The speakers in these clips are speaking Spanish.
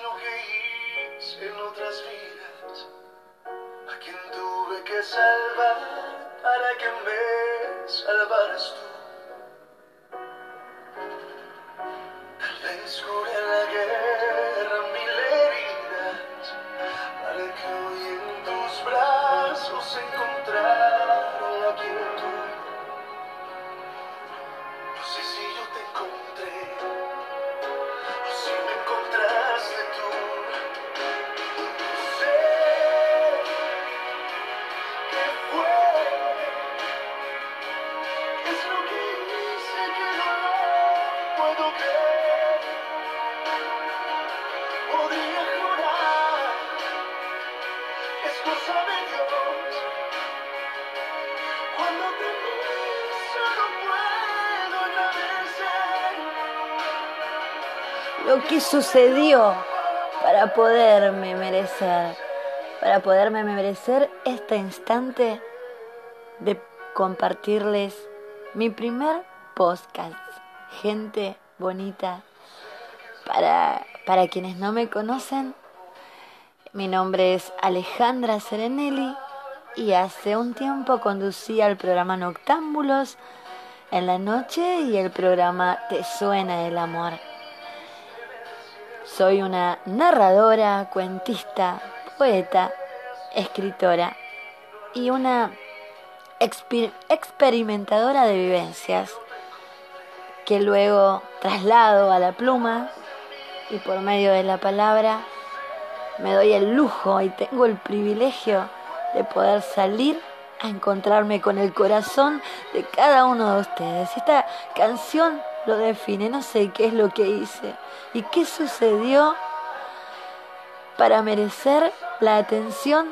lo que hice en otras vidas? ¿A quién tuve que salvar para que me salvaras tú? Tal vez curé la guerra mil heridas para que hoy en tus brazos encontrara lo que sucedió para poderme merecer, para poderme merecer este instante de compartirles mi primer podcast. Gente bonita, para, para quienes no me conocen, mi nombre es Alejandra Serenelli y hace un tiempo conducía el programa Noctámbulos en la noche y el programa Te suena el amor. Soy una narradora, cuentista, poeta, escritora y una exper- experimentadora de vivencias que luego traslado a la pluma y por medio de la palabra me doy el lujo y tengo el privilegio de poder salir a encontrarme con el corazón de cada uno de ustedes. Esta canción lo define, no sé qué es lo que hice y qué sucedió para merecer la atención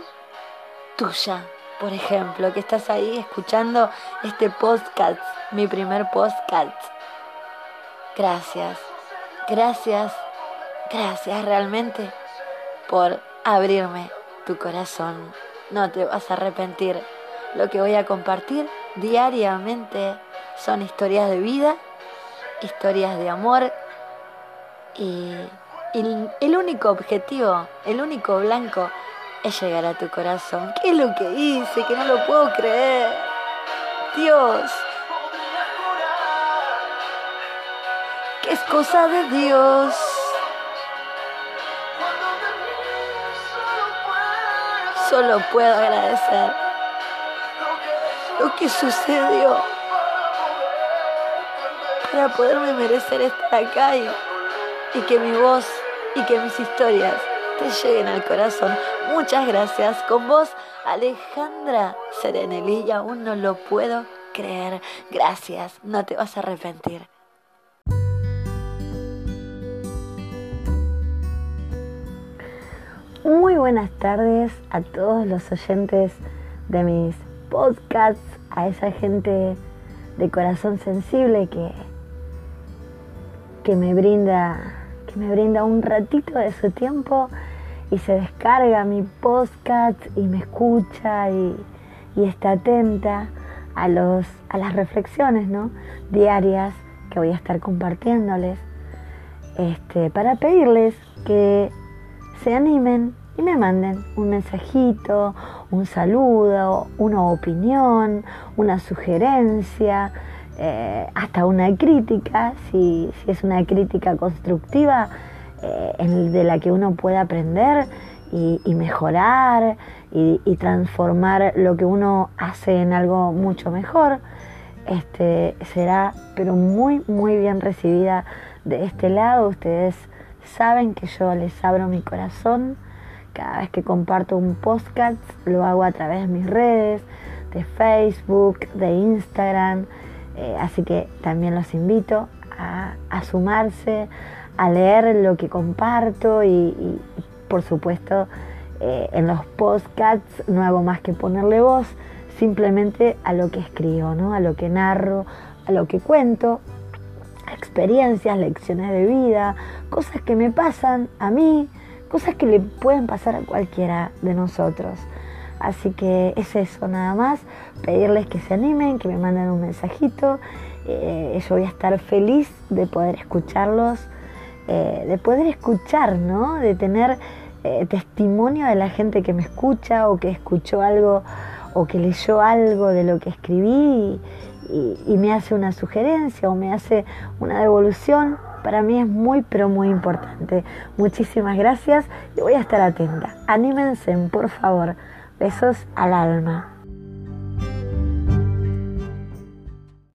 tuya, por ejemplo, que estás ahí escuchando este podcast, mi primer podcast. Gracias, gracias, gracias realmente por abrirme tu corazón. No te vas a arrepentir. Lo que voy a compartir diariamente son historias de vida, historias de amor y, y el único objetivo, el único blanco es llegar a tu corazón. ¿Qué es lo que hice? Que no lo puedo creer. Dios, que es cosa de Dios. solo puedo agradecer lo que sucedió para poderme merecer estar acá y que mi voz y que mis historias te lleguen al corazón. Muchas gracias. Con vos, Alejandra Serenelli, aún no lo puedo creer. Gracias, no te vas a arrepentir. Muy buenas tardes a todos los oyentes de mis podcasts, a esa gente de corazón sensible que, que me brinda que me brinda un ratito de su tiempo y se descarga mi podcast y me escucha y, y está atenta a los a las reflexiones ¿no? diarias que voy a estar compartiéndoles este, para pedirles que se animen y me manden un mensajito, un saludo, una opinión, una sugerencia, eh, hasta una crítica, si, si es una crítica constructiva eh, de la que uno puede aprender y, mejorar y, y transformar lo que uno hace en algo mucho mejor. Este, será pero muy muy bien recibida de este lado. Ustedes saben que yo les abro mi corazón cada vez que comparto un podcast, lo hago a través de mis redes, de Facebook, de Instagram. eh, así que también los invito a, a sumarse, a leer lo que comparto y, por supuesto eh, en los podcasts no hago más que ponerle voz simplemente a lo que escribo, ¿no? a lo que narro, a lo que cuento, experiencias, lecciones de vida, cosas que me pasan a mí, cosas que le pueden pasar a cualquiera de nosotros. Así que es eso nada más, pedirles que se animen, que me manden un mensajito. Eh, yo voy a estar feliz de poder escucharlos eh, de poder escuchar, ¿no? De tener eh, testimonio de la gente que me escucha o que escuchó algo o que leyó algo de lo que escribí y, me hace una sugerencia o me hace una devolución, para mí es muy, pero muy importante. Muchísimas gracias y voy a estar atenta. Anímense, por favor. Besos al alma.